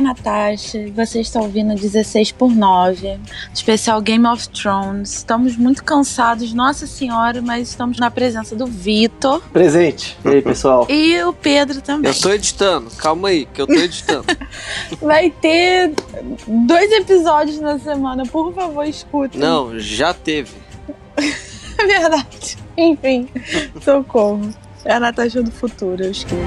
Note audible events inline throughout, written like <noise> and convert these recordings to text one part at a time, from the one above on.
a Natasha e você está ouvindo 16 por 9, especial Game of Thrones. Estamos muito cansados, nossa senhora, mas estamos na presença do Vitor. Presente. E aí, pessoal? E o Pedro também. Eu tô editando, calma aí, que eu tô editando. <laughs> Vai ter dois episódios na semana, por favor, escuta. Não, já teve. É <laughs> verdade. Enfim, socorro. É a Natasha do futuro, eu esqueço.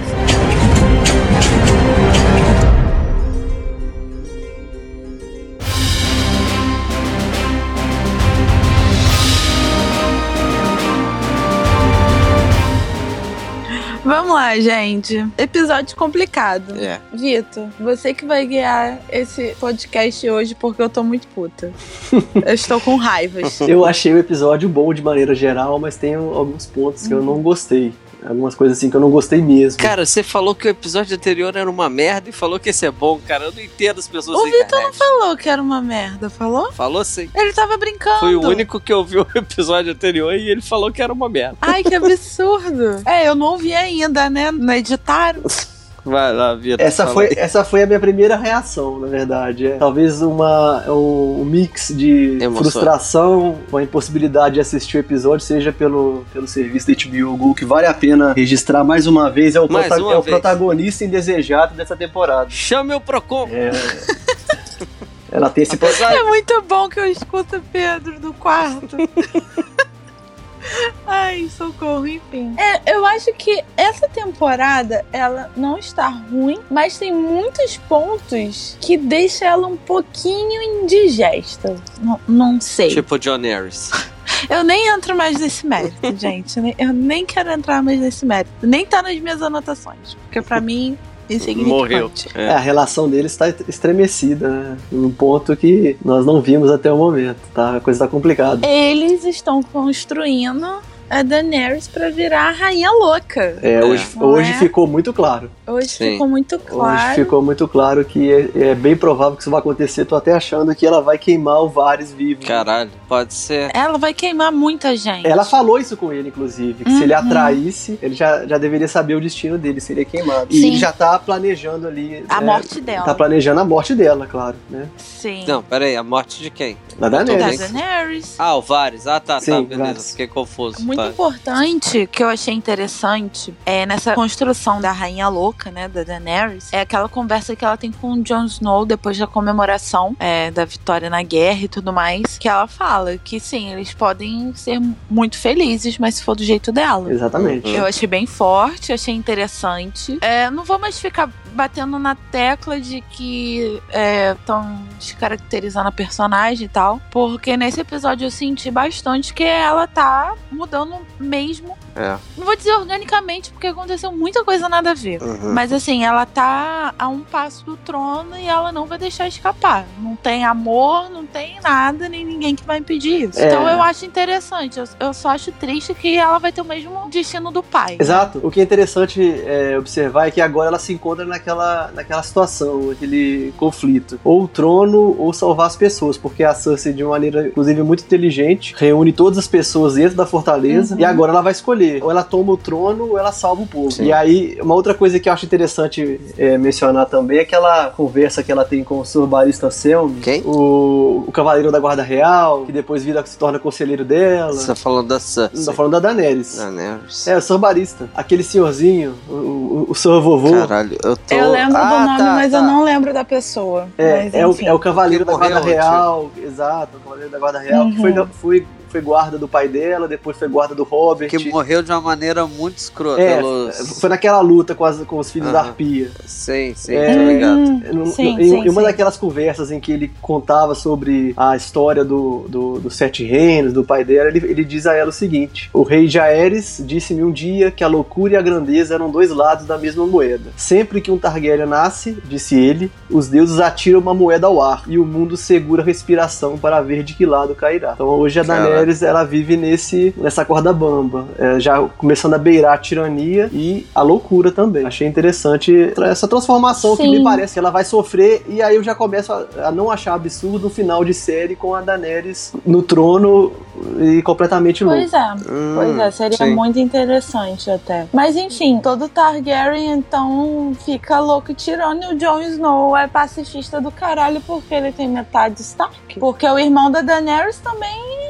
Vamos lá, gente. Episódio complicado. É. Vitor, você que vai guiar esse podcast hoje porque eu tô muito puta. <laughs> eu estou com raivas. Eu achei o episódio bom de maneira geral, mas tem alguns pontos que eu não gostei. Algumas coisas assim que eu não gostei mesmo. Cara, você falou que o episódio anterior era uma merda e falou que esse é bom, cara. Eu não entendo as pessoas O Vitor não falou que era uma merda, falou? Falou sim. Ele tava brincando. Foi o único que ouviu o episódio anterior e ele falou que era uma merda. Ai, que absurdo. <laughs> é, eu não ouvi ainda, né? Não editaram. <laughs> Vai lá, Vitor. Essa foi, aí. essa foi a minha primeira reação, na verdade. É, talvez uma, um, um mix de Emoção. frustração com a impossibilidade de assistir o episódio, seja pelo, pelo serviço da HBO Go, que vale a pena registrar mais uma vez. É o, prota- é o protagonista indesejado dessa temporada. Chame o Procon. É, ela tem esse. Apesar É muito bom que eu escuto o Pedro do quarto. <laughs> Ai, socorro, enfim. É, eu acho que essa temporada, ela não está ruim, mas tem muitos pontos que deixam ela um pouquinho indigesta. Não, não sei. Tipo John Harris. Eu nem entro mais nesse mérito, <laughs> gente. Nem- Eu nem quero entrar mais nesse mérito. Nem tá nas minhas anotações. Porque pra mim, Morreu. insignificante. É, a relação deles está estremecida, né? Num ponto que nós não vimos até o momento, tá? A coisa tá complicada. Eles estão construindo a Daenerys pra virar a rainha louca. É, hoje, Não hoje é? ficou muito claro. Hoje Sim. ficou muito claro. Hoje ficou muito claro que é, é bem provável que isso vai acontecer. Tô até achando que ela vai queimar o Varys vivo. Caralho, pode ser. Ela vai queimar muita gente. Ela falou isso com ele, inclusive, que se ele Uhum. atraísse, ele já, já deveria saber o destino dele, seria queimado. E Sim. ele já tá planejando ali. A né, morte dela. Tá planejando a morte dela, claro, né? Sim. Não, peraí, a morte de quem? Da da Daenerys. Daenerys. Ah, o Varys. Ah, tá, tá, Sim, beleza. Varys. Fiquei confuso. Muito tá. importante que eu achei interessante é nessa construção da rainha louca, né, da Daenerys, é aquela conversa que ela tem com o Jon Snow depois da comemoração é, da vitória na guerra e tudo mais, que ela fala que sim, eles podem ser muito felizes, mas se for do jeito dela. Exatamente. Eu achei bem forte, achei interessante. É, não vou mais ficar batendo na tecla de que estão descaracterizando a personagem e tal, porque nesse episódio eu senti bastante que ela tá mudando mesmo. É. Não vou dizer organicamente, porque aconteceu muita coisa nada a ver. Uhum. Mas assim, ela tá a um passo do trono e ela não vai deixar escapar. Não tem amor, não tem nada, nem ninguém que vai impedir isso. É. Então eu acho interessante. Eu, eu só acho triste que ela vai ter o mesmo destino do pai. Exato. O que é interessante é, observar é que agora ela se encontra naquela, naquela situação, naquele conflito. Ou o trono ou salvar as pessoas, porque a Cersei, de uma maneira, inclusive, muito inteligente, reúne todas as pessoas dentro da fortaleza Uhum. e agora ela vai escolher. Ou ela toma o trono ou ela salva o povo. Sim. E aí, uma outra coisa que eu acho interessante é, mencionar também é aquela conversa que ela tem com o Sr. Barista Selmy, Quem? o, o cavaleiro da Guarda Real, que depois vira, se torna conselheiro dela. Você tá falando da tô Cersei. falando da Daenerys. Da Nerys. É, o Sr. Barista. Aquele senhorzinho, o, o, o Sr. Vovô. Caralho, eu tô... Eu lembro Ah, do nome, tá, mas tá. eu não lembro da pessoa. É, mas, é, o, é o cavaleiro Que da Guarda Real. Exato, o cavaleiro da Guarda Real. Que Uhum. foi, foi, foi guarda do pai dela, depois foi guarda do Robert. Que morreu de uma maneira muito escrota. É, pelos... foi naquela luta com, as- com os filhos da. Arpia. Sim, sim, É, tô ligado. Hum, No- sim, no- em, sim, em uma sim. daquelas conversas em que ele contava sobre a história do, do, dos sete reinos, do pai dela, ele, ele diz a ela o seguinte: O rei Jaeres disse-me um dia que a loucura e a grandeza eram dois lados da mesma moeda. Sempre que um Targaryen nasce, disse ele, os deuses atiram uma moeda ao ar e o mundo segura a respiração para ver de que lado cairá. Então hoje a Caralho. Ela vive nesse nessa corda bamba, é, já começando a beirar a tirania e a loucura também. Achei interessante essa transformação Sim. que me parece que ela vai sofrer e aí eu já começo a, a não achar absurdo o final de série com a Daenerys no trono e completamente louco. Pois é, hum, pois é, seria sim. muito interessante até. Mas enfim, todo Targaryen então fica louco tirando e o Jon Snow é pacifista do caralho porque ele tem metade Stark. Porque o irmão da Daenerys também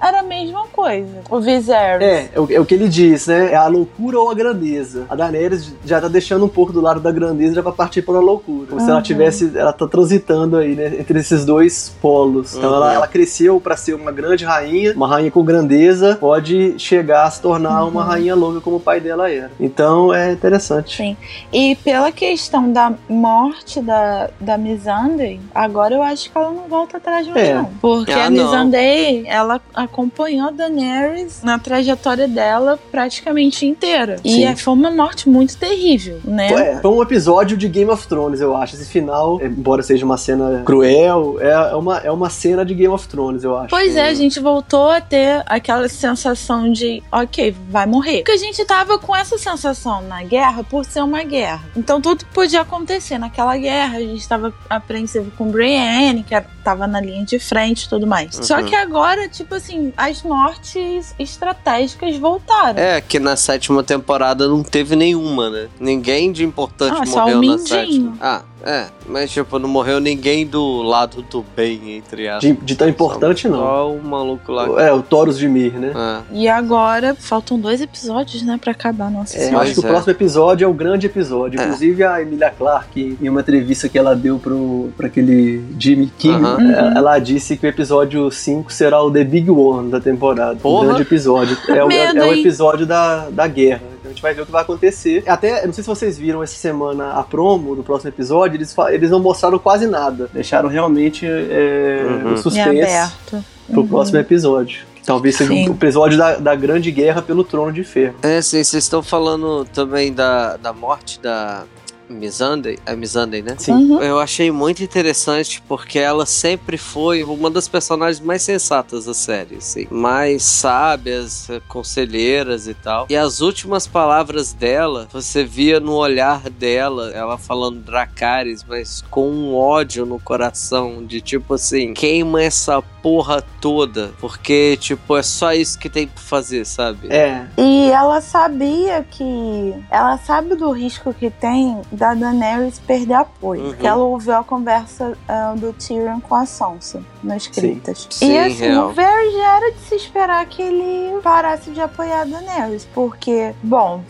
era a mesma coisa. O Viserys. É, é o, é o, que ele diz, né? É a loucura ou a grandeza. A Daenerys já tá deixando um pouco do lado da grandeza já pra partir pra loucura. Como uhum. se ela uhum. tivesse. Ela tá transitando aí, né? Entre esses dois polos. Então uhum. ela, ela cresceu para ser uma grande rainha, uma rainha com grandeza, pode chegar a se tornar uhum. uma rainha louca como o pai dela era. Então é interessante. Sim. E pela questão da morte da, da Missandei, agora eu acho que ela não volta atrás mais, é. não. Porque ah, a Missandei, ela acompanhou a Daenerys na trajetória dela praticamente inteira. Sim. E é, foi uma morte muito terrível, né? É, foi um episódio de Game of Thrones, eu acho. Esse final, embora seja uma cena cruel, é uma, é uma cena de Game of Thrones, eu acho. Pois é, a gente voltou a ter aquela sensação de, ok, vai morrer. Porque a gente tava com essa sensação na guerra por ser uma guerra. Então tudo podia acontecer naquela guerra. A gente tava apreensivo com Brienne, que tava na linha de frente e tudo mais. Uhum. Só que agora, tipo assim, as mortes estratégicas voltaram. É, que na sétima temporada não teve nenhuma, né? Ninguém de importante ah, morreu na sétima. Ah, é, mas tipo, não morreu ninguém do lado do bem, entre aspas. De, de tão importante, só, não. Só o maluco lá. É, o Taurus de Mir, né? É. E agora, faltam dois episódios, né, pra acabar a nossa é, Eu acho que o é. próximo episódio é o grande episódio. É. Inclusive, a Emilia Clarke, em uma entrevista que ela deu pro, pra aquele Jimmy Kimmel, uh -huh. ela, ela, disse que o episódio 5 será o The Big One da temporada. Porra. O grande episódio. É, o, é o episódio da, da guerra gente vai ver o que vai acontecer. Até, não sei se vocês viram essa semana a promo do próximo episódio, eles, eles não mostraram quase nada. Deixaram realmente é, uhum. o suspense aberto. pro uhum. próximo episódio. Talvez seja sim. um episódio da, da Grande Guerra pelo Trono de Ferro. É, sim, vocês estão falando também da, da morte da, Missandei, é Missandei, né? Sim. Uhum. Eu achei muito interessante porque ela sempre foi uma das personagens mais sensatas da série, assim. Mais sábias, conselheiras e tal. E as últimas palavras dela, você via no olhar dela, ela falando Dracarys, mas com um ódio no coração, de tipo assim, queima essa porra toda, porque, tipo, é só isso que tem pra fazer, sabe? É. E ela sabia que. Ela sabe do risco que tem da Daenerys perder apoio. Uhum. Porque ela ouviu a conversa uh, do Tyrion com a Sansa nas escritas. Sim. E assim, real. o Varys já era de se esperar que ele parasse de apoiar a Daenerys. Porque, bom,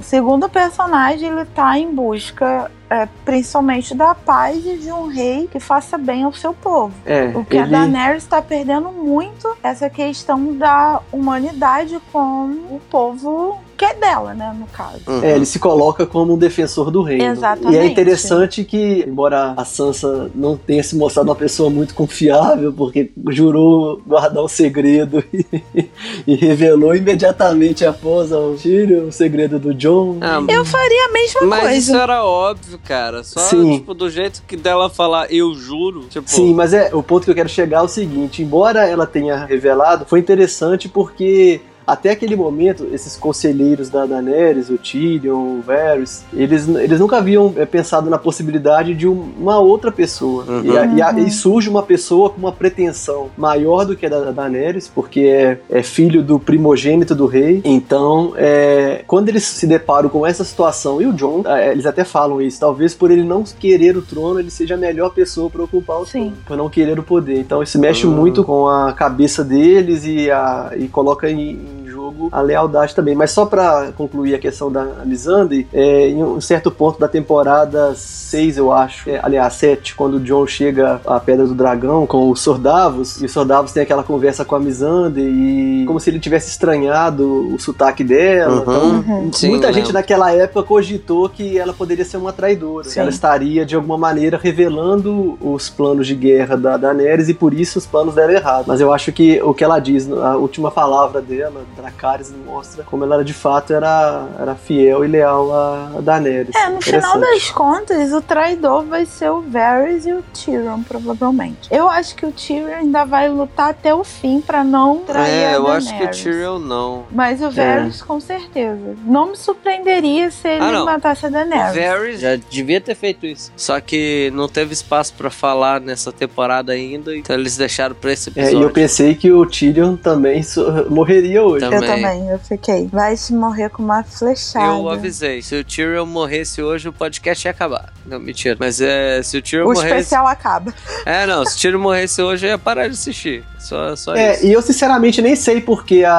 segundo o personagem, ele tá em busca é, principalmente da paz e de um rei que faça bem ao seu povo. É, o que ele... a Daenerys está perdendo muito essa questão da humanidade com o povo que é dela, né, no caso. Uhum. É, ele se coloca como um defensor do reino. Exatamente. E é interessante que, embora a Sansa não tenha se mostrado uma pessoa muito confiável, porque jurou guardar um segredo <laughs> e, e revelou imediatamente após o tiro o segredo do John. Ah, eu faria a mesma mas coisa. Mas isso era óbvio, cara. Só, Sim. tipo, do jeito que dela falar eu juro. Tipo... Sim, mas é o ponto que eu quero chegar é o seguinte: embora ela tenha revelado, foi interessante porque até aquele momento, esses conselheiros da Daenerys, o Tyrion, o Varys, eles, eles nunca haviam é, pensado na possibilidade de uma outra pessoa. Uhum. E, a, e, a, e, surge uma pessoa com uma pretensão maior do que a da, Daenerys, porque é, é, filho do primogênito do rei. Então, é, quando eles se deparam com essa situação, e o John, é, eles até falam isso, talvez por ele não querer o trono, ele seja a melhor pessoa para ocupar o Sim. trono, por não querer o poder. Então, isso mexe uhum. muito com a cabeça deles e, a, e coloca em jogo a lealdade também. Mas só para concluir a questão da Missandei, é, em um certo ponto da temporada 6, eu acho, é, aliás, 7, quando o John chega à Pedra do Dragão com os Sordavos, e os Sordavos tem aquela conversa com a Missandei e como se ele tivesse estranhado o sotaque dela. Uhum. Então, uhum. Sim, muita gente naquela época cogitou que ela poderia ser uma traidora. Sim. Ela estaria, de alguma maneira, revelando os planos de guerra da Daenerys e por isso os planos deram errado. Mas eu acho que o que ela diz, a última palavra dela, Dracarys, Dracarys mostra como ela era, de fato era, era fiel e leal a Daenerys. É, no final das contas, o traidor vai ser o Varys e o Tyrion, provavelmente. Eu acho que o Tyrion ainda vai lutar até o fim para não trair é, a eu Daenerys. acho que o Tyrion não. Mas o Varys, com certeza. Não me surpreenderia se ele Ah, matasse a O Daenerys. Varys já devia ter feito isso. Só que não teve espaço pra falar nessa temporada ainda, então eles deixaram pra esse É, episódio. e eu pensei que o Tyrion também so- morreria hoje. Também. Eu também, eu fiquei. Vai se morrer com uma flechada. Eu avisei, se o Tyrion morresse hoje, o podcast ia acabar. Não, mentira. Mas é, se o Tyrion O morresse... especial acaba. É, não, se o Tyrion morresse hoje, eu ia parar de assistir. Só, só É, isso. e eu sinceramente nem sei porque a,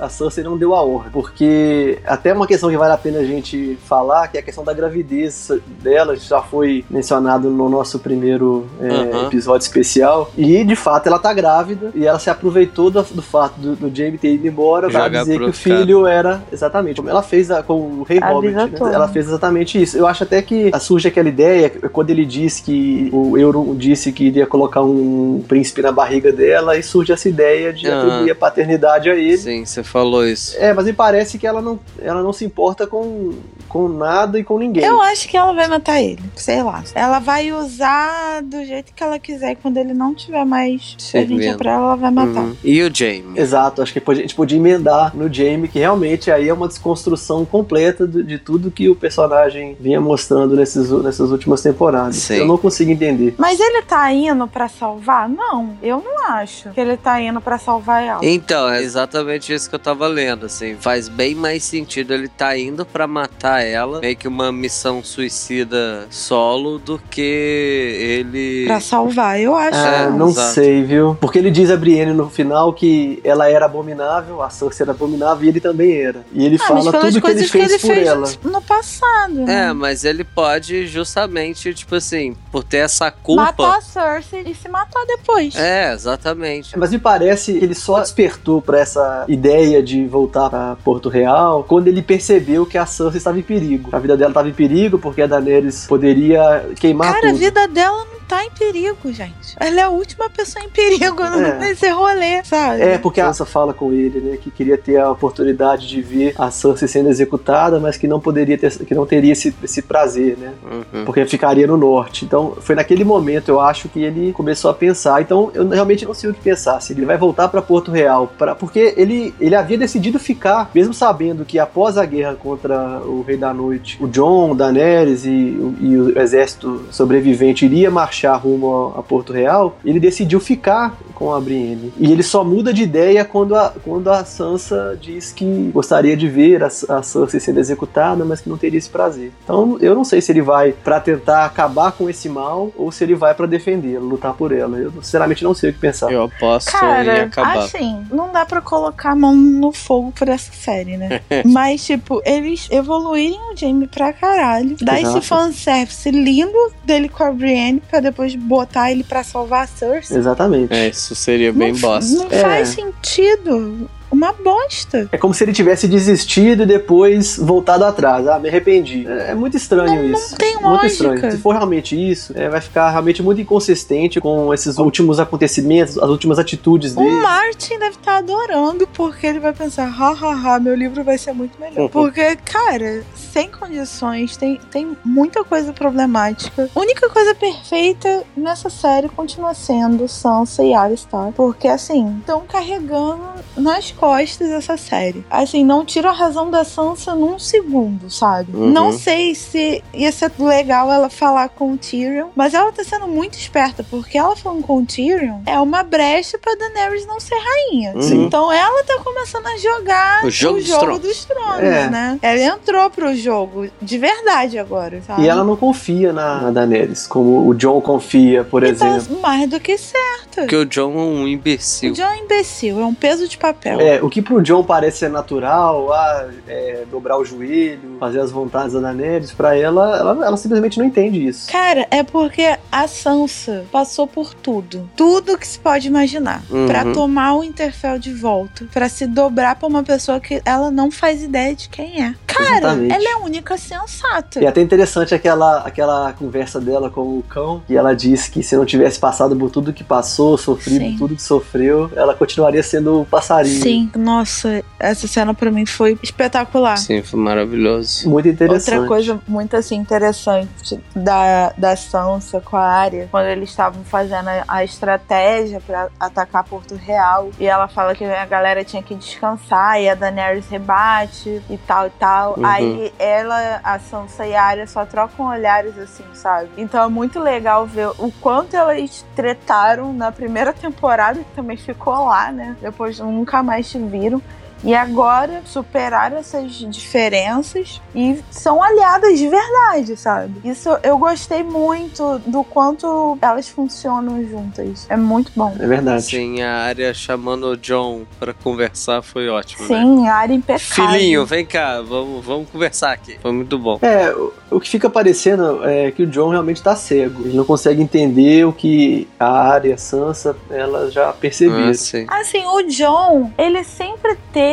a, a Cersei não deu a ordem. Porque até uma questão que vale a pena a gente falar, que é a questão da gravidez dela, já foi mencionado no nosso primeiro é, Aham. episódio especial. E de fato ela tá grávida e ela se aproveitou do, do fato do, do Jamie ter ido embora pra Jogar dizer que o filho era exatamente como ela fez a- com o Rei Robert. né? Ela fez exatamente isso. Eu acho até que surge aquela ideia quando ele diz que o Euron disse que iria colocar um príncipe na barriga dela e surge essa ideia de Ah. atribuir a paternidade a ele. Sim, você falou isso. É, mas me parece que ela não, ela não se importa com, com nada e com ninguém. Eu acho que ela vai matar ele. Sei lá. Ela vai usar do jeito que ela quiser. E quando ele não tiver mais serventia Servindo. pra ela, ela vai matar. Uhum. E o Jaime? Exato, acho que a gente podia emendar no Jamie, que realmente aí é uma desconstrução completa do- de tudo que o personagem vinha mostrando nesses, nessas últimas temporadas. Sim. Eu não consigo entender. Mas ele tá indo pra salvar? Não, eu não acho que ele tá indo pra salvar ela. Então, é exatamente isso que eu tava lendo, assim. Faz bem mais sentido ele tá indo pra matar ela, meio que uma missão suicida solo, do que ele... Pra salvar, eu acho. Ah, É, não exato. sei, viu? Porque ele diz a Brienne no final que ela era abominável, a Cersei era abominável e ele também era. E ele Ah, fala tudo que ele coisas fez por ela. no passado. né? É, mas ele pode justamente, tipo assim, por ter essa culpa... Matar a Cersei e se matar depois. É, exatamente. Mas me parece que ele só despertou pra essa ideia de voltar pra Porto Real quando ele percebeu que a Cersei estava em perigo. A vida dela estava em perigo porque a Daenerys poderia queimar Cara, a tudo. vida dela não tá em perigo, gente. Ela é a última pessoa em perigo É. nesse rolê, sabe? É, porque a Sansa fala com ele, né, que queria ter a oportunidade de ver a Cersei sendo executada, mas que não poderia ter, que não teria esse, esse prazer, né? Uhum. Porque ficaria no norte. Então, foi naquele momento, eu acho, que ele começou a pensar. Então, eu realmente não sei o que pensar. Se ele vai voltar para Porto Real, pra, porque ele, ele havia decidido ficar, mesmo sabendo que após a guerra contra o Rei da Noite, o John, o Daenerys e, o- e o exército sobrevivente iria marchar rumo a, a Porto Real, ele decidiu ficar com a Brienne. E ele só muda de ideia quando a, quando a Sansa diz que gostaria de ver a, a Cersei sendo executada, mas que não teria esse prazer. Então, eu não sei se ele vai pra tentar acabar com esse mal ou se ele vai pra defendê-la, lutar por ela. Eu sinceramente não sei o que pensar. Eu aposto em Cara, acabar. assim, não dá pra colocar a mão no fogo por essa série, né? <laughs> Mas, tipo, eles evoluírem o Jamie pra caralho. Dá Exato. esse fanservice lindo dele com a Brienne pra depois botar ele pra salvar a Cersei. Exatamente. É, isso seria bem não, bosta. Não É. faz sentido. Uma bosta. É como se ele tivesse desistido e depois voltado atrás. Ah, me arrependi. É, é muito estranho isso. tem muito lógica. estranho. Se for realmente isso, é, vai ficar realmente muito inconsistente com esses últimos acontecimentos, as últimas atitudes O dele. Martin deve estar adorando, porque ele vai pensar, hahaha, meu livro vai ser muito Uhum. melhor. Porque, cara, sem condições, tem, tem muita coisa problemática. A única coisa perfeita nessa série continua sendo Sansa e Arya Stark. Porque, assim, estão carregando nas costas essa série. Assim, não tira a razão da Sansa num segundo, sabe? Uhum. Não sei se ia ser legal ela falar com o Tyrion, mas ela tá sendo muito esperta, porque ela falando com o Tyrion é uma brecha pra Daenerys não ser rainha. Sim. Então ela tá começando a jogar O jogo dos tronos. dos tronos, É. né? Ela entrou pro jogo de verdade agora, sabe? E ela não confia na, na Daenerys, como o John confia, por E exemplo. tá mais do que certo. Porque o John é um O imbecil. John é um imbecil, é um peso de papel. É, o que pro John parece ser natural, ah, é, dobrar o joelho, fazer as vontades da Daenerys, pra ela, ela, ela simplesmente não entende isso. Cara, é porque a Sansa passou por tudo. Tudo que se pode imaginar. Uhum. Pra tomar o Interfell de volta. Pra se dobrar pra uma pessoa que ela não faz ideia de quem é. Cara, Exatamente. ela é a única sensata. E é até interessante aquela, aquela conversa dela com o cão, que ela disse que se não tivesse passado por tudo que passou, sofrido Sim. tudo que sofreu, ela continuaria sendo o passarinho. Sim. Nossa, essa cena pra mim foi espetacular. Sim, foi maravilhoso. Muito interessante. Outra coisa muito assim interessante da, da Sansa com a área, quando eles estavam fazendo a, a estratégia para atacar Porto Real, e ela fala que a galera tinha que descansar, e a Daenerys rebate e tal e tal. Uhum. Aí ela, a Sansa e a Arya só trocam olhares assim, sabe? Então é muito legal ver o quanto elas tretaram na primeira temporada, que também ficou lá, né? Depois nunca mais te viram. E agora superaram essas diferenças e são aliadas de verdade, sabe? Isso eu gostei muito do quanto elas funcionam juntas. É muito bom. É verdade. Sim, a área chamando o John pra conversar foi ótimo. né? Sim, a área impecável. Filhinho, vem cá, vamos, vamos conversar aqui. Foi muito bom. É, o, o que fica parecendo é que o John realmente tá cego. Ele não consegue entender o que a Arya, a Sansa, ela já perceberam. Ah, sim. Assim, o John, ele sempre teve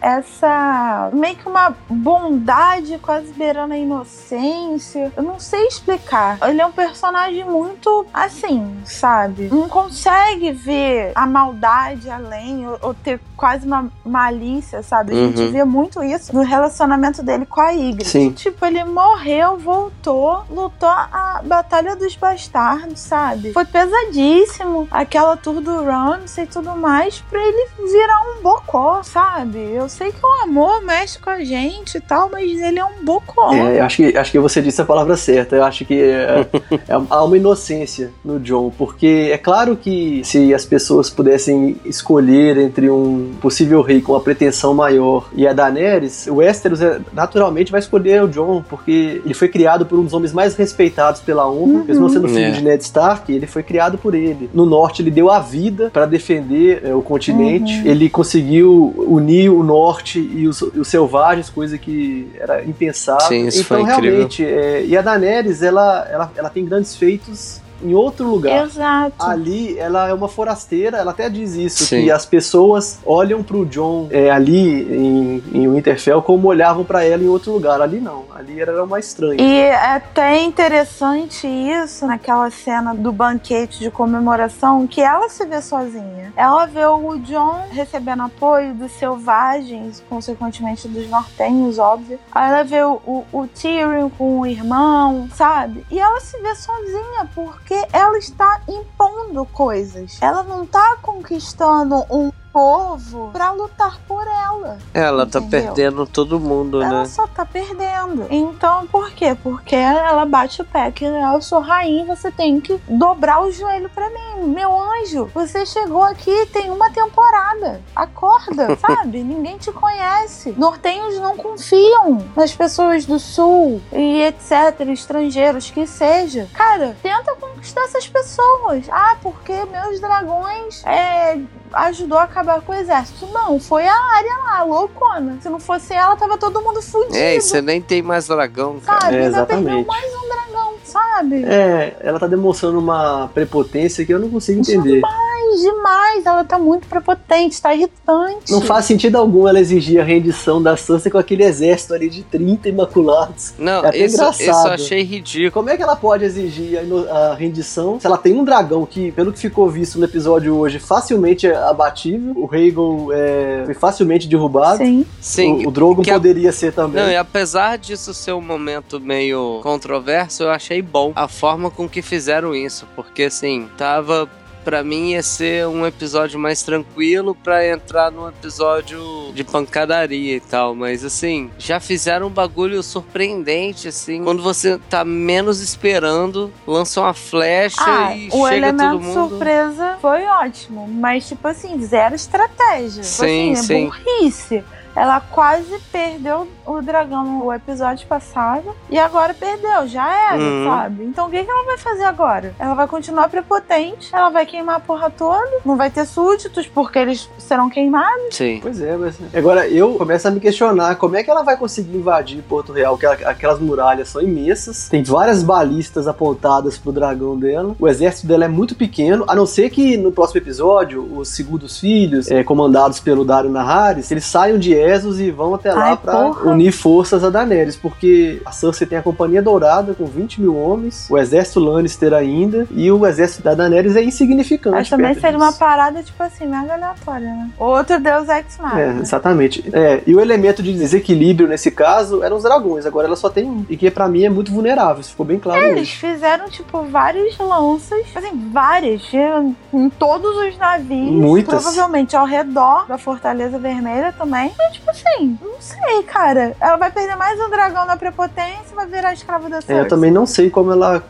essa meio que uma bondade quase beirando a inocência. Eu não sei explicar. Ele é um personagem muito assim, sabe? Não consegue ver a maldade além ou, ou ter quase uma malícia, sabe? A gente Uhum. vê muito isso no relacionamento dele com a Ygritte. Sim. Tipo, ele morreu, voltou, lutou a Batalha dos Bastardos, sabe? Foi pesadíssimo. Aquela tour do Ramsay e tudo mais pra ele virar um bocó, sabe? Eu sei que o amor mexe com a gente e tal, mas ele é um bocó. É, eu acho que, acho que você disse a palavra certa. Eu acho que é, é- há uma inocência no John, porque é claro que se as pessoas pudessem escolher entre um possível rei com uma pretensão maior e a Daenerys, o Westeros é, naturalmente vai escolher o John, porque ele foi criado por um dos homens mais respeitados pela honra, mesmo sendo filho É. de Ned Stark, ele foi criado por ele. No norte ele deu a vida para defender é, o continente, ele conseguiu unir o norte e os, e os selvagens, coisa que era impensável. Sim, isso então, foi incrível. realmente, é, e a Daenerys, ela, ela, ela tem grandes feitos em outro lugar. Exato. Ali, ela é uma forasteira, ela até diz isso, Sim. que as pessoas olham pro John é, ali em, em Winterfell como olhavam pra ela em outro lugar. Ali não, ali ela era uma estranha. E é até interessante isso naquela cena do banquete de comemoração que ela se vê sozinha. Ela vê o John recebendo apoio dos selvagens, consequentemente dos nortenhos, óbvio. Aí ela vê o, o, o Tyrion com o irmão, sabe? E ela se vê sozinha porque ela está impondo coisas. Ela não tá conquistando um povo pra lutar por ela. Ela tá Entendeu? perdendo todo mundo, Ela né? só tá perdendo. Então, por quê? Porque ela bate o pé que eu sou rainha, você tem que dobrar o joelho pra mim. Meu anjo, você chegou aqui tem uma temporada. Acorda, <laughs> sabe? Ninguém te conhece. Nortenhos não confiam nas pessoas do sul e etc, estrangeiros que seja. Cara, tenta conquistar essas pessoas. Ah, porque meus dragões é, ajudou a acabar com o exército. Não, foi a área lá, loucona. Se não fosse ela, tava todo mundo fudido. É, e você nem tem mais dragão, cara. Sabe? É, Ainda perdeu exatamente. mais um dragão, sabe? É, ela tá demonstrando uma prepotência que eu não consigo entender. Mas demais, ela tá muito prepotente, tá irritante. Não faz sentido algum ela exigir a rendição da Sansa com aquele exército ali de 30 imaculados. Não, É até isso, engraçado. isso eu achei ridículo. Como é que ela pode exigir a, a rendição se ela tem um dragão que, pelo que ficou visto no episódio hoje, facilmente é abatível? O Rhaegon é, foi facilmente derrubado. Sim. Sim, o, o Drogon que a- poderia ser também. Não, e apesar disso ser um momento meio controverso, eu achei bom a forma com que fizeram isso, porque assim, tava Pra mim ia ser um episódio mais tranquilo pra entrar num episódio de pancadaria e tal, mas assim, já fizeram um bagulho surpreendente assim. Quando você tá menos esperando, lançam uma flecha Ah, e o chega todo elemento mundo. surpresa foi ótimo, mas tipo assim, zero estratégia. Tipo Sim, assim, sim. É burrice. Ela quase perdeu o dragão no episódio passado e agora perdeu, já era, Uhum. sabe? Então o que, que ela vai fazer agora? Ela vai continuar prepotente, ela vai queimar a porra toda, não vai ter súditos porque eles serão queimados. Sim. Pois é, mas. Agora eu começo a me questionar como é que ela vai conseguir invadir Porto Real, que aquela- aquelas muralhas são imensas, tem várias balistas apontadas pro dragão dela, o exército dela é muito pequeno, a não ser que no próximo episódio os segundos filhos, é, comandados pelo Dario Naharis, eles saiam de E vão até lá porra. unir forças a Daenerys, porque a Cersei tem a Companhia Dourada com 20 mil homens, o exército Lannister ainda, e o exército da Daenerys é insignificante. Mas também seria uma parada, tipo assim, mega aleatória, né? Outro deus ex É, machina. exatamente. É, e o elemento de desequilíbrio nesse caso eram os dragões. Agora ela só tem um. E que pra mim é muito vulnerável. Isso ficou bem claro Eles hoje. fizeram, tipo, vários lanças, assim, várias, tinha em todos os navios. Muitas. Provavelmente ao redor da Fortaleza Vermelha também. Tipo assim, não sei, cara. Ela vai perder mais um dragão na prepotência e vai virar escrava da É, Cersei. eu também não sei como ela.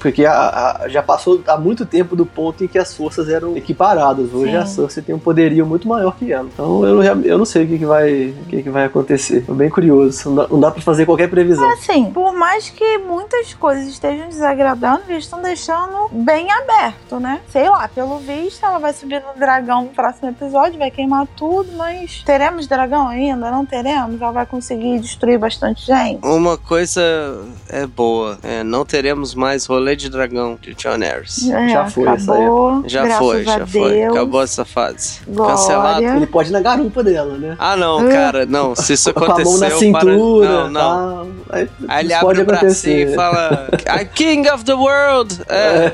Porque a- a- já passou há muito tempo do ponto em que as forças eram equiparadas. Hoje Sim. a Cersei tem um poderio muito maior que ela. Então eu, eu não sei o que, que, vai, o que, que vai acontecer. Tô bem curioso. Não dá, não dá pra fazer qualquer previsão. Assim, por mais que muitas coisas estejam desagradando, eles estão deixando bem aberto, né? Sei lá, pelo visto, ela vai subir no dragão no próximo episódio, vai queimar tudo, mas teremos dragão ainda? Não teremos? Ela vai conseguir destruir bastante gente? Uma coisa é boa, é, não teremos mais rolê de dragão de John Harris. É, Já foi essa acabou, Já foi, já foi. Deus. Acabou essa fase. Glória. Cancelado. Ele pode ir na garupa dela, né? Ah, não, cara, não. Se isso <laughs> Com a aconteceu. mão na para- cintura. Não, não. Tá? Aí, Aí ele abre pode o bracinho acontecer. e fala: I'm King of the World! <laughs> É,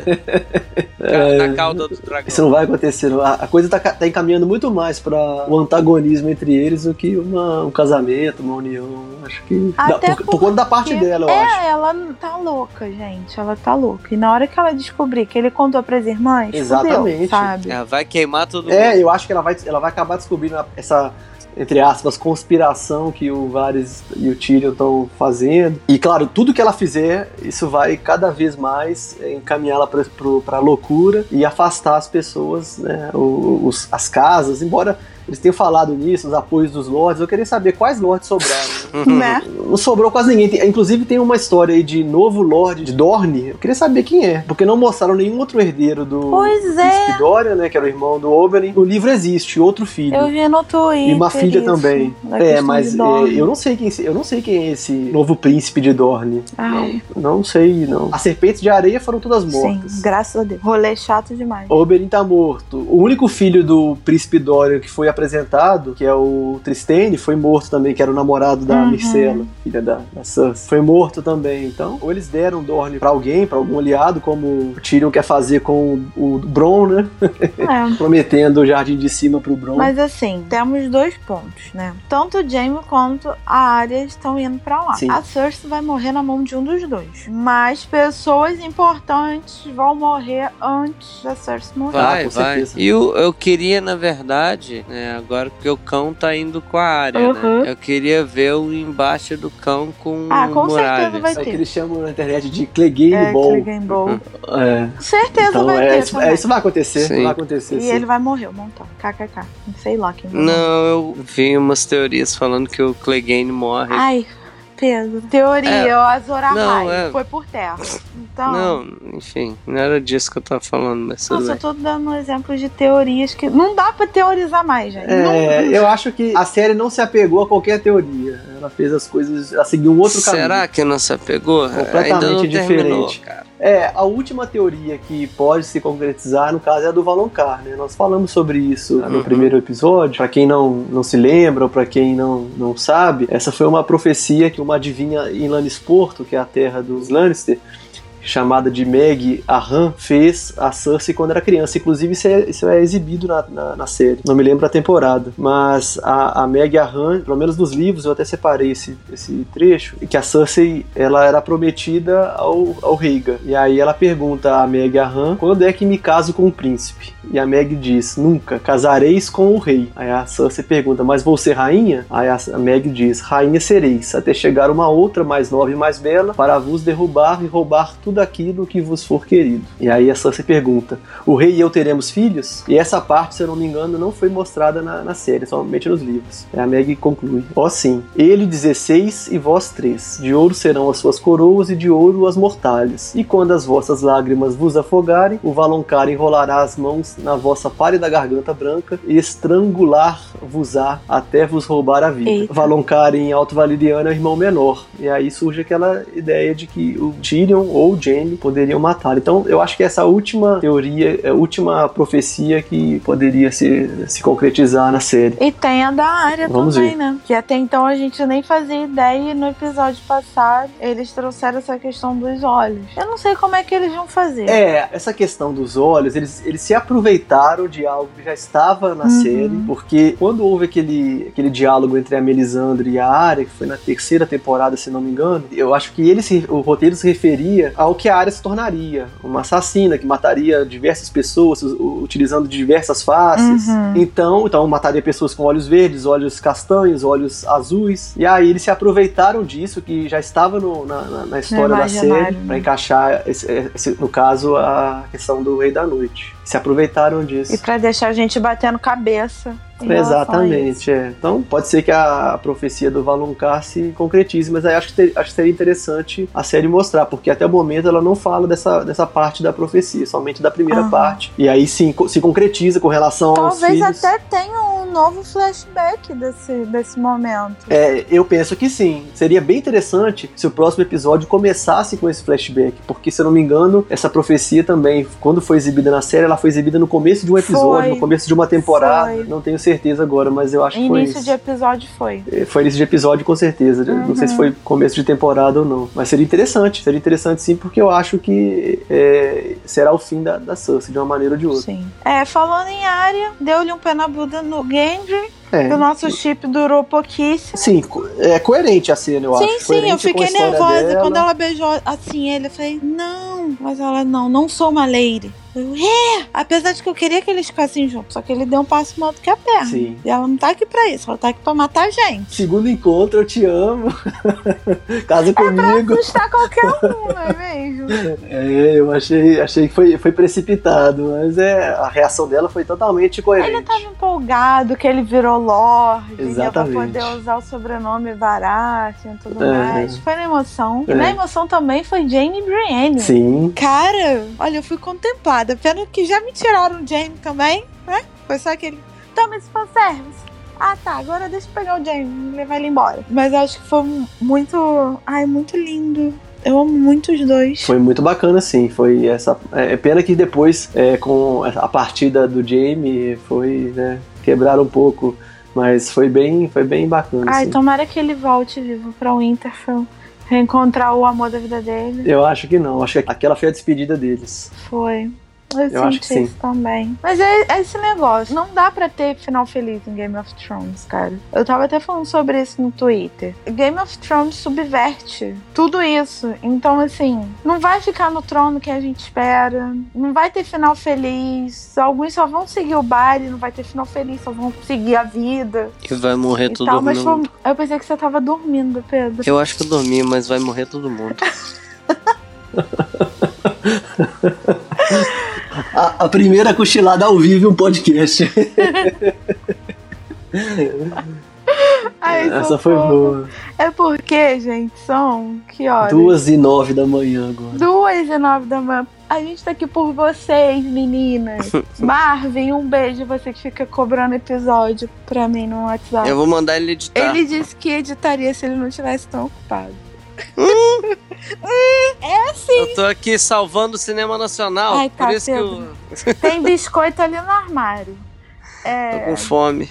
na cauda do dragão. Isso não vai acontecer. A a coisa tá, tá encaminhando muito mais pra o antagonismo entre eles do que uma- um casamento, uma união. Acho que. Até da- por, por conta da parte dela, eu acho. É, ela tá louca, gente. Ela tá louca. E na hora que ela descobrir que ele contou pras irmãs, fudeu, Exatamente. sabe? É, vai queimar todo É, mundo. eu acho que ela vai, ela vai acabar descobrindo essa, entre aspas, conspiração que o Varys e o Tyrion estão fazendo. E claro, tudo que ela fizer, isso vai cada vez mais é, encaminhá-la pro- pra loucura e afastar as pessoas, né, os- as casas, embora eles tenham falado nisso, os apoios dos lords, eu queria saber quais lords sobraram. né? Né? Não sobrou quase ninguém. Tem- Inclusive tem uma história aí de novo Lorde de Dorne. Eu queria saber quem é, porque não mostraram nenhum outro herdeiro do Pois é. Príncipe Dorian, né, que era o irmão do Oberyn. No livro existe outro filho. Eu vi no Twitter. E uma filha isso, também. É, mas é, eu não sei quem eu não sei quem é esse novo príncipe de Dorne. Ai, Não sei, não. As serpentes de areia foram todas sim, mortas. graças a Deus. Rolê chato demais. Oberyn tá morto. O único filho do príncipe Dorian que foi apresentado, que é o Tristane, foi morto também, que era o namorado da Uhum. Filha da, da Sansa. Foi morto também. Então, ou eles deram Dorne pra alguém, pra algum aliado, como o Tyrion quer fazer com o, o Bron, né? É. <laughs> Prometendo o Jardim de Cima pro Bron. Mas assim, temos dois pontos, né? Tanto o Jaime quanto a Arya estão indo pra lá. Sim. A Cersei vai morrer na mão de um dos dois. Mas pessoas importantes vão morrer antes da Cersei morrer. Ah, Vai, com vai. certeza. E eu, eu queria, na verdade, né, agora porque o cão tá indo com a área, Uhum. né? Eu queria ver o embaixo do cão com Ah, com muralhas. certeza vai É que ter. eles chamam na internet de Clegane É, Ball. Clegane Bowl. É. Certeza Então, vai é, ter isso, é, isso vai acontecer. Sim. Vai acontecer. E sim. ele vai morrer, o montão. KKK. Não sei lá quem vai morrer. Não, eu vi umas teorias falando que o Clegane morre. Ai, Pedro. Teoria, É. o Azor Não, Ahai é. foi por terra. Então. Não, enfim, não era disso que eu tava falando, mas Nossa, eu tô dando um exemplo de teorias que não dá pra teorizar mais, gente. É, Não- eu acho que a série não se apegou a qualquer teoria. Ela fez as coisas, ela seguiu um outro caminho. Será que não se apegou? Completamente Ainda não terminou, diferente. cara. É, a última teoria que pode se concretizar, no caso, é a do Valonqar, né? Nós falamos sobre isso no Uhum. primeiro episódio. Pra quem não, não se lembra, ou pra quem não, não sabe, essa foi uma profecia que uma adivinha em Lannisporto, que é a terra dos Lannister, chamada de Meg Arran, fez a Cersei quando era criança. Inclusive, isso é, isso é exibido na, na, na série. Não me lembro a temporada. Mas a, a Meg Arran, pelo menos nos livros, eu até separei esse, esse trecho, que a Cersei ela era prometida ao, ao Rhaegar. E aí ela pergunta a Meg Arran, quando é que me caso com o príncipe? E a Meg diz, nunca, casareis com o rei. Aí a Cersei pergunta, mas vou ser rainha? Aí a, a Meg diz, rainha sereis, até chegar uma outra mais nova e mais bela, para vos derrubar e roubar tudo aquilo que vos for querido. E aí a Cersei pergunta, o rei e eu teremos filhos? E essa parte, se eu não me engano, não foi mostrada na, na série, somente nos livros. Aí a Meg conclui, ó sim, ele 16 e vós três, de ouro serão as suas coroas e de ouro as mortalhas. E quando as vossas lágrimas vos afogarem, o Valonqar enrolará as mãos na vossa pálida garganta branca e estrangular-vos-á até vos roubar a vida. Eita. Valonqar em Alto Valeriano é o irmão menor. E aí surge aquela ideia de que o Tyrion ou o Jaime poderiam matá-lo. Então eu acho que essa última teoria, é a última profecia que poderia se, se concretizar na série. E tem a da área Vamos também, ver. né? Que até então a gente nem fazia ideia e no episódio passado eles trouxeram essa questão dos olhos. Eu não sei como é que eles vão fazer. É, essa questão dos olhos, eles, eles se aproveitaram de algo que já estava na Uhum. série, porque quando houve aquele, aquele diálogo entre a Melisandre e a Arya, que foi na terceira temporada, se não me engano, eu acho que ele se, o roteiro se referia ao que a Arya se tornaria, uma assassina que mataria diversas pessoas, utilizando diversas faces. Uhum. Então, então mataria pessoas com olhos verdes, olhos castanhos, olhos azuis. E aí eles se aproveitaram disso, que já estava no- na, na- na história da série, pra encaixar, esse- esse- no caso, a questão do Rei da Noite. Se aproveitaram disso. E pra deixar a gente batendo cabeça. Exatamente, é. Então pode ser que a, profecia do Valonqar se concretize, mas aí acho que, ter- acho que seria interessante a série mostrar, porque até o momento ela não fala dessa, dessa parte da profecia, somente da primeira Aham. parte. E aí sim se concretiza com relação aos Talvez filhos. até tenha um novo flashback desse, desse momento. É, eu penso que sim. Seria bem interessante se o próximo episódio começasse com esse flashback, porque se eu não me engano, essa profecia também, quando foi exibida na série, ela foi exibida no começo de um episódio, Foi. no começo de uma temporada. Foi. Não tenho certeza agora, mas eu acho que foi Início de episódio foi. Foi início de episódio, com certeza. Não sei se Uhum. foi começo de temporada ou não. Mas seria interessante. Seria interessante sim, porque eu acho que é, será o fim da, da Cersei, de uma maneira ou de outra. Sim. É, falando em área, deu-lhe um pé na bunda no Gendry. É. O nosso chip durou pouquíssimo. Sim, é coerente a cena, eu sim, acho. sim, Coerente eu fiquei nervosa dela. quando ela beijou assim ele. Eu falei, não, mas ela não, não sou uma lady. Eu, é! Apesar de que eu queria que eles ficassem juntos, só que ele deu um passo maior do que a perna. Sim. E ela não tá aqui pra isso, ela tá aqui pra matar a gente. Segundo encontro, eu te amo. <laughs> Casa comigo. Assustar qualquer um, não é mesmo? <laughs> É, eu achei, achei que foi, foi precipitado, mas é, a reação dela foi totalmente coerente. Ele tava empolgado que ele virou Lorde, entendeu? pra Exatamente. poder usar o sobrenome Baratheon e tudo É. mais. Foi na emoção. E É. na emoção também foi Jane Brienne. Sim. Cara, olha, eu fui contemplada. Pena que já me tiraram o Jane também, né? Foi só aquele. Toma esse fanservice. Ah, tá. Agora deixa eu pegar o Jane e levar ele embora. Mas eu acho que foi muito. Ai, muito lindo. Eu amo muito os dois. Foi muito bacana, sim. Foi essa. É é pena que depois, é, com a partida do Jamie, foi, né, quebrar um pouco. Mas foi bem, foi bem bacana. Ai, sim. tomara que ele volte vivo pra Winterfell. Reencontrar o amor da vida dele. Eu acho que não. Acho que aquela foi a despedida deles. Foi. Eu, Eu acho senti que sim. isso também. Mas é, é esse negócio. Não dá pra ter final feliz em Game of Thrones, cara. Eu tava até falando sobre isso no Twitter. Game of Thrones subverte tudo isso. Então, assim, não vai ficar no trono que a gente espera. Não vai ter final feliz. Alguns só vão seguir o baile, não vai ter final feliz, só vão seguir a vida. E vai morrer e todo tal. Mas mundo. foi- eu pensei que você tava dormindo, Pedro. Eu acho que eu dormi, mas vai morrer todo mundo. <laughs> <laughs> A, a primeira cochilada ao vivo em um podcast. <laughs> Ai, Essa foi socorro. boa. É porque, gente, são que horas? Duas e nove da manhã agora. Duas e nove da manhã. A gente tá aqui por vocês, meninas. <laughs> Marvin, um beijo. Você que fica cobrando episódio pra mim no WhatsApp. Eu vou mandar ele editar. Ele disse que editaria se ele não estivesse tão ocupado. É assim. Eu tô aqui salvando o cinema nacional. Ai, tá, por isso que eu Tem biscoito ali no armário. <laughs> tô É. com fome.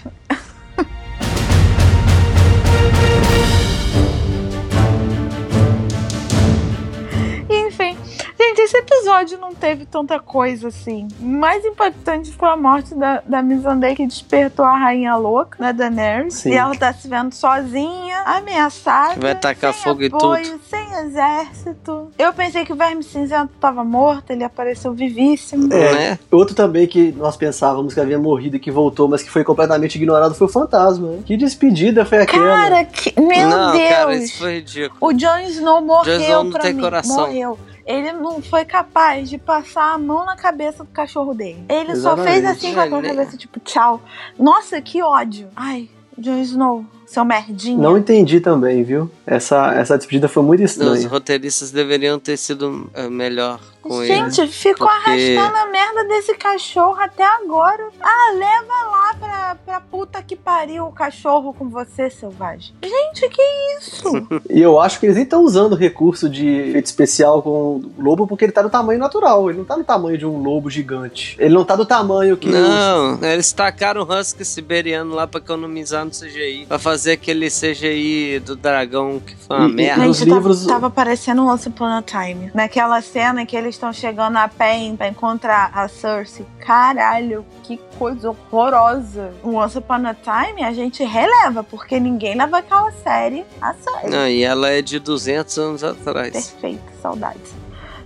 Esse episódio não teve tanta coisa assim. O mais impactante foi a morte da, da Missandei que despertou a rainha louca, né, Daenerys. Sim. E ela tá se vendo sozinha, ameaçada. Vai tacar sem fogo apoio, tudo. Sem exército. Eu pensei que o Verme Cinzento tava morto, ele apareceu vivíssimo. É, Né? Outro também que nós pensávamos que havia morrido e que voltou, mas que foi completamente ignorado foi o Fantasma. né? Que despedida foi aquela? Cara, que... meu não, Deus! cara, isso foi ridículo. O Jon Snow morreu Jon Snow não pra tem mim. coração. Morreu. Ele não foi capaz de passar a mão na cabeça do cachorro dele. Ele só Exatamente. fez assim com a mão na Ele- cabeça, tipo, tchau. Nossa, que ódio. Ai, Jon Snow, seu merdinha. Não entendi também, viu? Essa, essa despedida foi muito Os estranha. roteiristas deveriam ter sido eh, melhor com ele. Gente, ficou Porque- arrastando a merda desse cachorro até agora. Ah, leva lá pra, pra, puta que pariu o cachorro com você, selvagem. Gente, que isso? <laughs> E eu acho que eles nem estão usando o recurso de efeito especial com o lobo porque ele tá no tamanho natural. Ele não tá no tamanho de um lobo gigante. Ele não tá do tamanho que. Não, eles tacaram o Husky siberiano lá pra economizar no CGI. Pra fazer aquele CGI do dragão que foi uma E- merda. Nos Gente, tava- livros- tava, parecendo um Once Upon a Time. Naquela cena que eles estão chegando a pé em- pra encontrar a Cersei. Caralho, que coisa horrorosa. Once Upon a Time a gente releva, porque ninguém leva aquela série a sério. Não, e ela é de 200 anos atrás. Perfeito, saudades.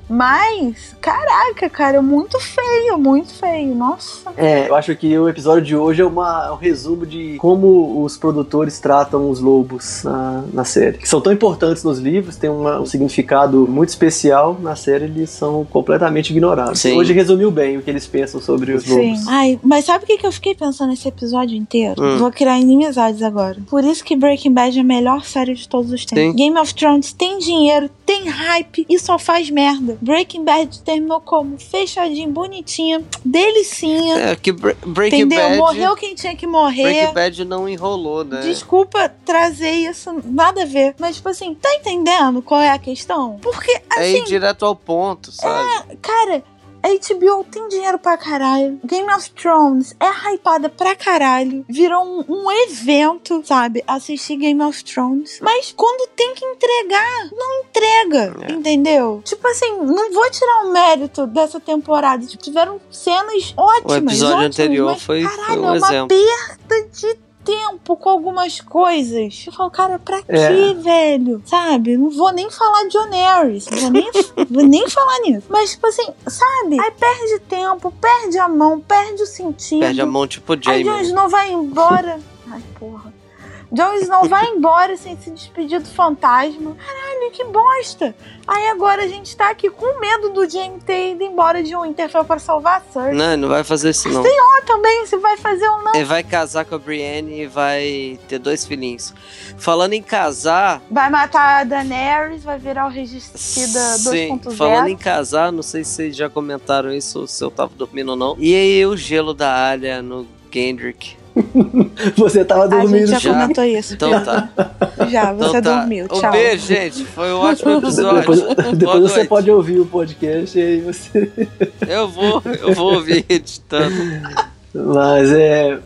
Mas, caraca, cara, muito feio, muito feio. Nossa. É, eu acho que o episódio de hoje é, uma- é um resumo de como os produtores tratam os lobos na, na série. Que são tão importantes nos livros, tem uma- um significado muito especial. Na série eles são completamente ignorados. Sim. Hoje resumiu bem o que eles pensam sobre os lobos. Ai, mas sabe o que, que eu fiquei pensando nesse episódio inteiro? Hum. Vou criar inimizades agora. Por isso que Breaking Bad é a melhor série de todos os tempos. Sim. Game of Thrones tem dinheiro, tem hype e só faz merda. Breaking Bad terminou como? Fechadinho, bonitinha, delicinha. É que Bre- Breaking entendeu? Bad. Morreu quem tinha que morrer. Breaking Bad não enrolou, né? Desculpa trazer isso, nada a ver. Mas, tipo assim, tá entendendo qual é a questão? Porque, É assim, ir direto ao ponto, sabe? cara, a HBO tem dinheiro pra caralho. Game of Thrones é hypada pra caralho. Virou um, um evento, sabe? Assistir Game of Thrones. Mas quando tem que entregar, não entrega. É. Entendeu? Tipo assim, não vou tirar o mérito dessa temporada. Tipo, tiveram cenas ótimas. O episódio ótimas, anterior mas, foi- caralho, foi um é uma exemplo. perda de tempo com algumas coisas. Eu falo, cara, pra É. quê, velho? Sabe? Não vou nem falar de Oneris. Não vou nem, vou nem falar nisso. Mas, tipo assim, sabe? Aí perde tempo, perde a mão, perde o sentido. Perde a mão tipo Aí Jamie. Jon Snow vai embora. Ai, porra. Jon Snow vai embora sem se despedir do fantasma. Caralho, que bosta. Aí agora a gente tá aqui com medo do Jaime ter ido embora de Winterfell pra salvar a Cersei. Não, não vai fazer isso não. Ah, também, se vai fazer ou não. Ele vai casar com a Brienne e vai ter dois filhinhos. Falando em casar, Vai matar a Daenerys, vai virar o Regicida sim, 2.0. falando em casar, não sei se vocês já comentaram isso, se eu tava dormindo ou não. E aí o gelo da Arya no Gendrick. <laughs> Você tava A dormindo gente já já. comentou isso. Então tá. Já, você Então tá. dormiu. Um Tchau. beijo, gente. Foi um ótimo episódio. Depois, depois você noite. pode ouvir o podcast e aí você. <laughs> Eu vou, eu vou ouvir editando. Mas é.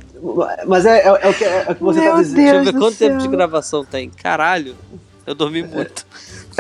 Mas é, é, é o, que, é o que você Meu tá dizendo. Deixa eu Deus ver quanto tempo de céu. gravação tem. Caralho, eu dormi muito.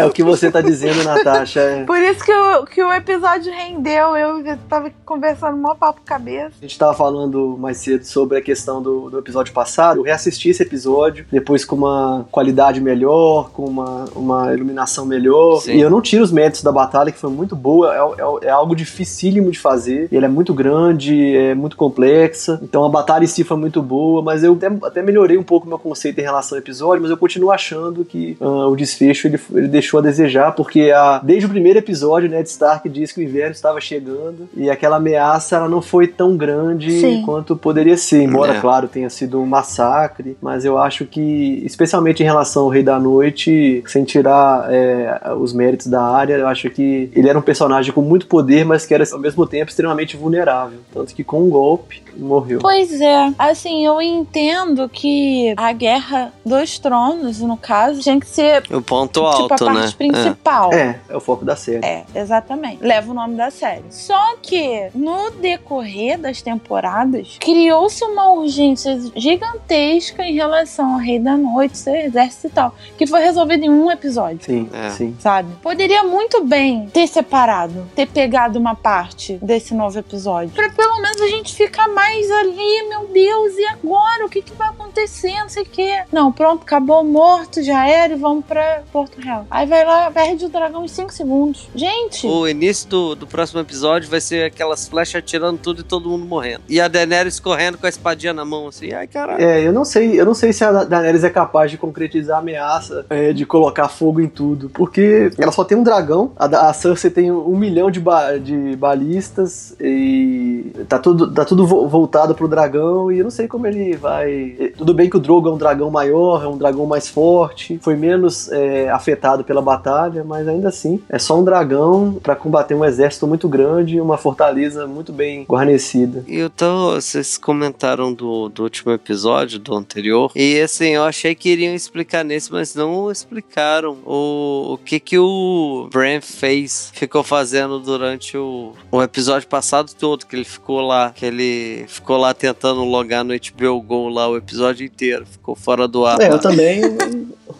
É o que você tá dizendo, Natasha. É. Por isso que o, que o episódio rendeu. Eu tava conversando mó papo cabeça. A gente tava falando mais cedo sobre a questão do, do episódio passado. Eu reassisti esse episódio, depois com uma qualidade melhor, com uma, uma iluminação melhor. Sim. E eu não tiro os méritos da batalha, que foi muito boa. É, é- é algo dificílimo de fazer. Ele é muito grande, é muito complexa. Então a batalha em si foi muito boa, mas eu até, até melhorei um pouco meu conceito em relação ao episódio, mas eu continuo achando que ah, o desfecho ele, ele deixou a desejar, porque a, desde o primeiro episódio, Ned Stark disse que o inverno estava chegando e aquela ameaça ela não foi tão grande Sim. quanto poderia ser, embora, É. claro, tenha sido um massacre, mas eu acho que, especialmente em relação ao Rei da Noite, sem tirar é, os méritos da área, eu acho que ele era um personagem com muito poder, mas que era ao mesmo tempo extremamente vulnerável, tanto que com um golpe morreu. Pois é. Assim, eu entendo que a Guerra dos Tronos, no caso, tinha que ser O ponto tipo alto, a parte né? principal. É, é o foco da série. É, exatamente. Leva o nome da série. Só que, no decorrer das temporadas, criou-se uma urgência gigantesca em relação ao Rei da Noite, seu exército e tal, que foi resolvido em um episódio. Sim, É. sim. Sabe? Poderia muito bem ter separado, ter pegado uma parte desse novo episódio. Pra pelo menos a gente ficar mais ali, meu Deus, e agora? O que, que vai acontecer? Não sei o quê. Não, pronto, acabou, morto, já era, e vamos pra Porto Real. Aí vai lá, perde o dragão em 5 segundos. Gente! O início do, do próximo episódio vai ser aquelas flechas atirando tudo e todo mundo morrendo. E a Daenerys correndo com a espadinha na mão, assim. Ai, caralho. É, eu não sei, eu não sei se a Daenerys é capaz de concretizar a ameaça é, de colocar fogo em tudo, porque ela só tem um dragão, a, a Cersei tem um milhão de, ba- de balistas e tá tudo, tá tudo vo- voltado pro dragão e eu não sei como ele vai. é, Tudo bem que o Drogo é um dragão maior, é um dragão mais forte, foi menos é, afetado pela batalha, mas ainda assim é só um dragão para combater um exército muito grande e uma fortaleza muito bem guarnecida. E então, vocês comentaram do, do último episódio, do anterior, e assim, eu achei que iriam explicar nesse, mas não explicaram o, o que que o Bran fez, ficou fazendo durante o, o episódio passado todo, que ele ficou lá, que ele ficou lá tentando logar no HBO Go lá o episódio inteiro, ficou fora do ar. É, eu também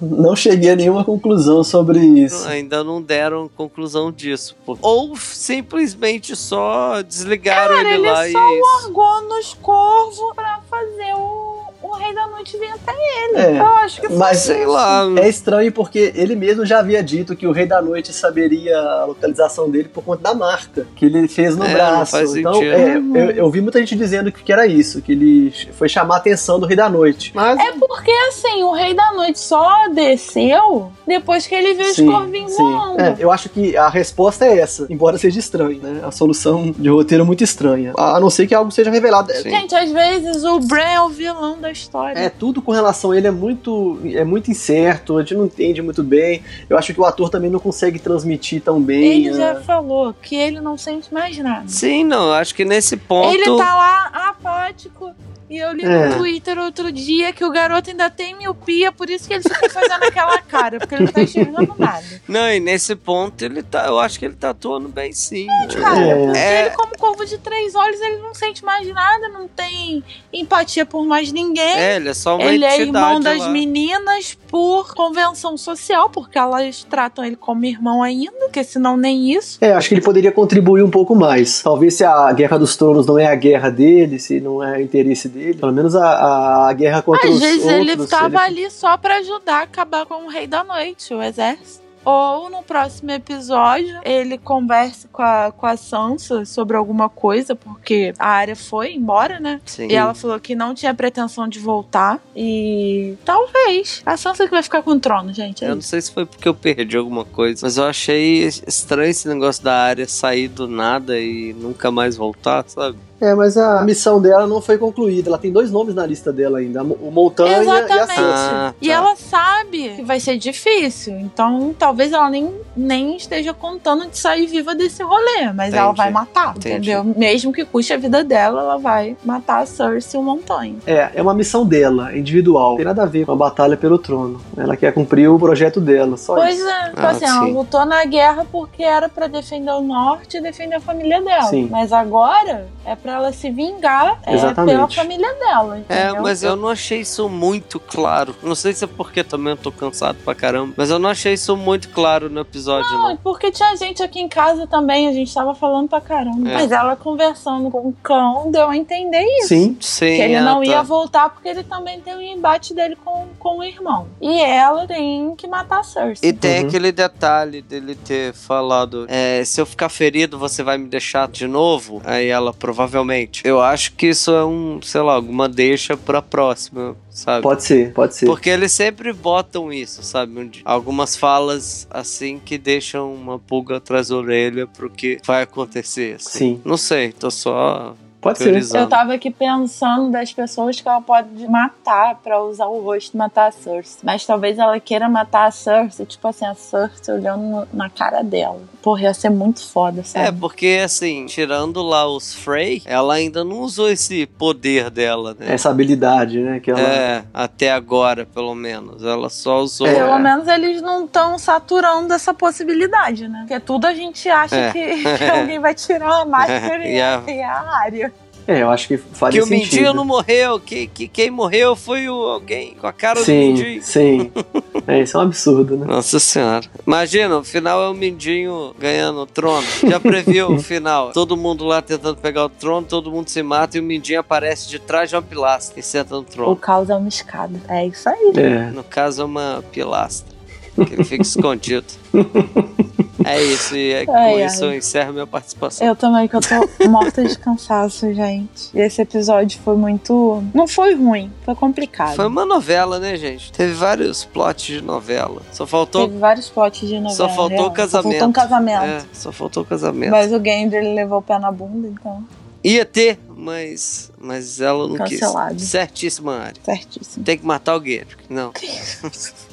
não cheguei a nenhuma conclusão sobre isso. Ainda não deram conclusão disso. Ou simplesmente só desligaram Cara, ele, ele lá só e é isso. largou nos corvos pra fazer o, o Rei da Noite vir até ele. É, eu acho que foi mas Sei lá. É estranho porque ele mesmo já havia dito que o Rei da Noite saberia a localização dele por conta da marca que ele fez no É, braço. faz então, sentido. é, eu, eu vi muita gente dizendo que, que era isso, que ele foi chamar a atenção do Rei da Noite. Mas É porque assim, o Rei da Noite só desceu depois que ele viu os corvinhos voando. É, eu acho que a resposta é essa, embora seja estranho, né? A solução de roteiro é muito estranha. A não ser que algo seja revelado. Sim. Gente, às vezes o Bran é o vilão da história. É, tudo com relação a ele é muito, é muito incerto, a gente não entende muito bem. Eu acho que o ator também não consegue transmitir tão bem. Ele né? já falou que ele não sente mais nada. Sim, não, acho que nesse ponto. Ele tá lá apático. E eu li É. no Twitter outro dia que o garoto ainda tem miopia, por isso que ele fica fazendo aquela cara, porque ele não tá enxergando nada. Não, e nesse ponto ele tá. Eu acho que ele tá atuando bem sim. Cara, É. porque É. ele, como corvo de três olhos, ele não sente mais nada, não tem empatia por mais ninguém. É, ele é só uma Ele é irmão das lá. meninas por convenção social, porque elas tratam ele como irmão ainda, porque senão nem isso. É, acho que ele poderia contribuir um pouco mais. Talvez se a Guerra dos Tronos não é a guerra dele, se não é o interesse dele, pelo menos a, a, a guerra contra Às os vezes ele tava ali só pra ajudar a acabar com o Rei da Noite, o exército. Ou no próximo episódio ele conversa com a, com a Sansa sobre alguma coisa, porque a área foi embora, né? Sim. E ela falou que não tinha pretensão de voltar. E talvez. A Sansa que vai ficar com o trono, gente. é Eu não isso. sei se foi porque eu perdi alguma coisa, mas eu achei estranho esse negócio da área sair do nada e nunca mais voltar, sabe? É, mas a missão dela não foi concluída. Ela tem dois nomes na lista dela ainda: o Montanha e a Exatamente. Sansa. Ah, E tá. ela sabe que vai ser difícil. Então, talvez ela nem, nem esteja contando de sair viva desse rolê. Mas ela Entendi. vai matar, Entendi. entendeu? Mesmo que custe a vida dela, ela vai matar a Cersei o Montanha. É, é uma missão dela, individual. Não tem nada a ver com a batalha pelo trono. Ela quer cumprir o projeto dela, só Pois isso. é, tipo Ah, assim, ela sim. lutou na guerra porque era pra defender o norte e defender a família dela. Sim. Mas agora é pra ela se vingar é, pela família dela. É, entendeu? mas eu não achei isso muito claro. Não sei se é porque também eu tô cansado pra caramba, mas eu não achei isso muito claro no episódio, Não, não. porque tinha gente aqui em casa também, a gente tava falando pra caramba. É. Mas ela conversando com o cão deu a entender isso. Sim. Sim, Que ele não tá. ia voltar porque ele também tem um embate dele com, com o irmão. E ela tem que matar a Cersei. E tem Uhum. aquele detalhe dele ter falado: é, se eu ficar ferido, você vai me deixar de novo? Aí ela, provavelmente. Eu acho que isso é um, sei lá, alguma deixa pra próxima, sabe? Pode ser, pode ser. Porque eles sempre botam isso, sabe? Algumas falas assim que deixam uma pulga atrás da orelha pro que vai acontecer. Assim. Sim. Não sei, tô só Pode ser. Eu tava aqui pensando das pessoas que ela pode matar pra usar o rosto e matar a Cersei. Mas talvez ela queira matar a Cersei, tipo assim, a Cersei olhando no- na cara dela. Porra, ia ser muito foda, sabe? É, porque assim, tirando lá os Frey, ela ainda não usou esse poder dela, né? Essa habilidade, né? Que ela... É, até agora, pelo menos. Ela só usou. É. Pelo menos eles não estão saturando essa possibilidade, né? Porque tudo a gente acha É. que, <laughs> que alguém vai tirar a <laughs> máscara e, E a... e a área. É, eu acho que faria Que o sentido. Mindinho não morreu, que, que quem morreu foi o, alguém com a cara do Sim, Mindinho. sim. <laughs> É, isso é um absurdo, né? Nossa senhora. Imagina, o final é o Mindinho ganhando o trono. Já previu o final. <laughs> Todo mundo lá tentando pegar o trono, todo mundo se mata e o Mindinho aparece de trás de uma pilastra e senta no O trono. caos é uma escada. É isso aí. É. No caso, é uma pilastra. Que ele fica escondido. <laughs> É isso, e é, com Ai, isso eu encerro minha participação. Eu também, que eu tô morta de cansaço, gente. E esse episódio foi muito. Não foi ruim, foi complicado. Foi uma novela, né, gente? Teve vários plots de novela. Só faltou. Teve vários potes de novela. Só faltou real. o casamento. Só faltou um casamento. É, só faltou o casamento. Mas o Gendry levou o pé na bunda, então. Ia ter mas, mas ela não Cancelado. quis. Certíssima área. Certíssimo. Tem que matar o Gendry. Não. <laughs>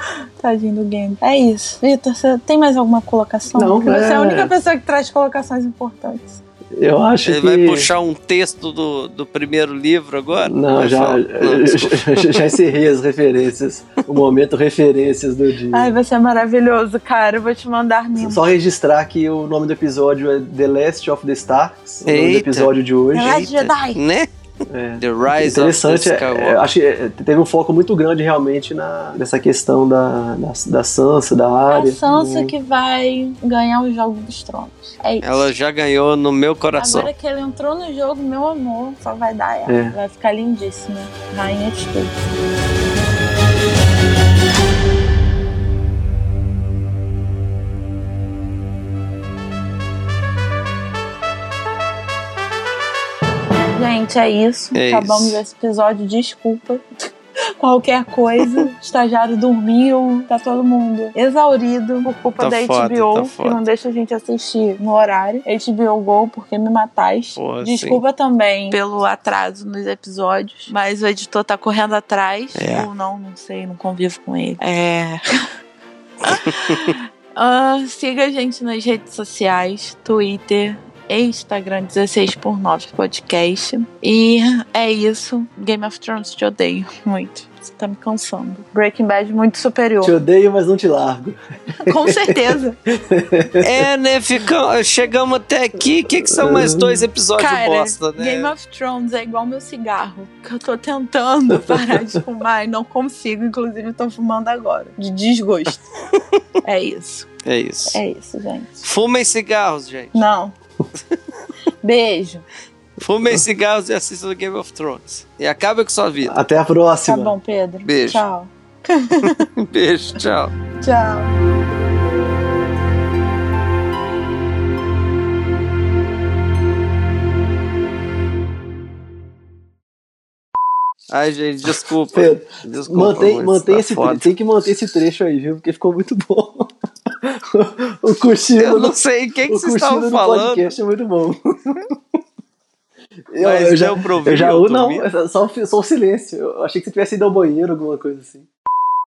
<laughs> Tadinho do game. É isso. Vitor, você tem mais alguma colocação? Não, Porque Você é a é- única pessoa que traz colocações importantes. Eu acho Ele que. vai puxar um texto do, do primeiro livro agora? Não, já, falar. <laughs> <laughs> Já, já encerrei as referências. O momento referências do dia. Ai, vai ser maravilhoso, cara. Eu vou te mandar. Só registrar que o nome do episódio é The Last of the Starks, o nome do Eita. episódio de hoje. The Last Jedi. Né? É. The Rise Interessante, of the é, Skywalker. é, acho que é, teve um foco muito grande realmente na, nessa questão da, da, da Sansa, da É área. a Sansa né? que vai ganhar o jogo dos tronos. É isso. Ela já ganhou no meu coração. Agora que ele entrou no jogo, meu amor, só vai dar ela. É. Vai ficar lindíssima. Rainha de tudo. Gente, é isso. É Acabamos isso. esse episódio. Desculpa. <laughs> Qualquer coisa. Estagiário dormiu. Tá todo mundo exaurido por culpa Tá da foda, HBO, tá que foda. não deixa a gente assistir no horário. HBO Go, porque me matais. Pô, Desculpa também pelo atraso nos episódios, mas o editor tá correndo atrás. É. Ou não, não sei, não convivo com ele. É. <laughs> Ah, siga a gente nas redes sociais, Twitter e Instagram 16 por 9 podcast. E é isso. Game of Thrones te odeio muito. Você tá me cansando. Breaking Bad muito superior. Te odeio, mas não te largo. <laughs> Com certeza. <laughs> É, né? Ficamos, chegamos até aqui. O que, que são mais dois episódios Cara, bosta, né? Game of Thrones é igual meu cigarro. Que eu tô tentando <laughs> parar de fumar e não consigo. Inclusive, tô fumando agora. De desgosto. é isso. É isso. É isso, gente. Fumem cigarros, gente. Não. <laughs> Beijo. Fumem cigarros e assistam Game of Thrones. E acaba com sua vida. Até a Tá próxima. bom, Pedro. Beijo. Tchau. <laughs> Beijo, tchau. Tchau. Ai, gente, desculpa. Pedro, Desculpa, Mantém, mantém tá esse, foda. tem que manter esse trecho aí, viu? Porque ficou muito bom. <laughs> o cochilo, Eu não sei o que, o vocês estavam falando. podcast é muito bom. <laughs> Eu, Mas eu já, ouvir eu já eu não, é só, só o silêncio. Eu achei que você tivesse ido ao banheiro, alguma coisa assim.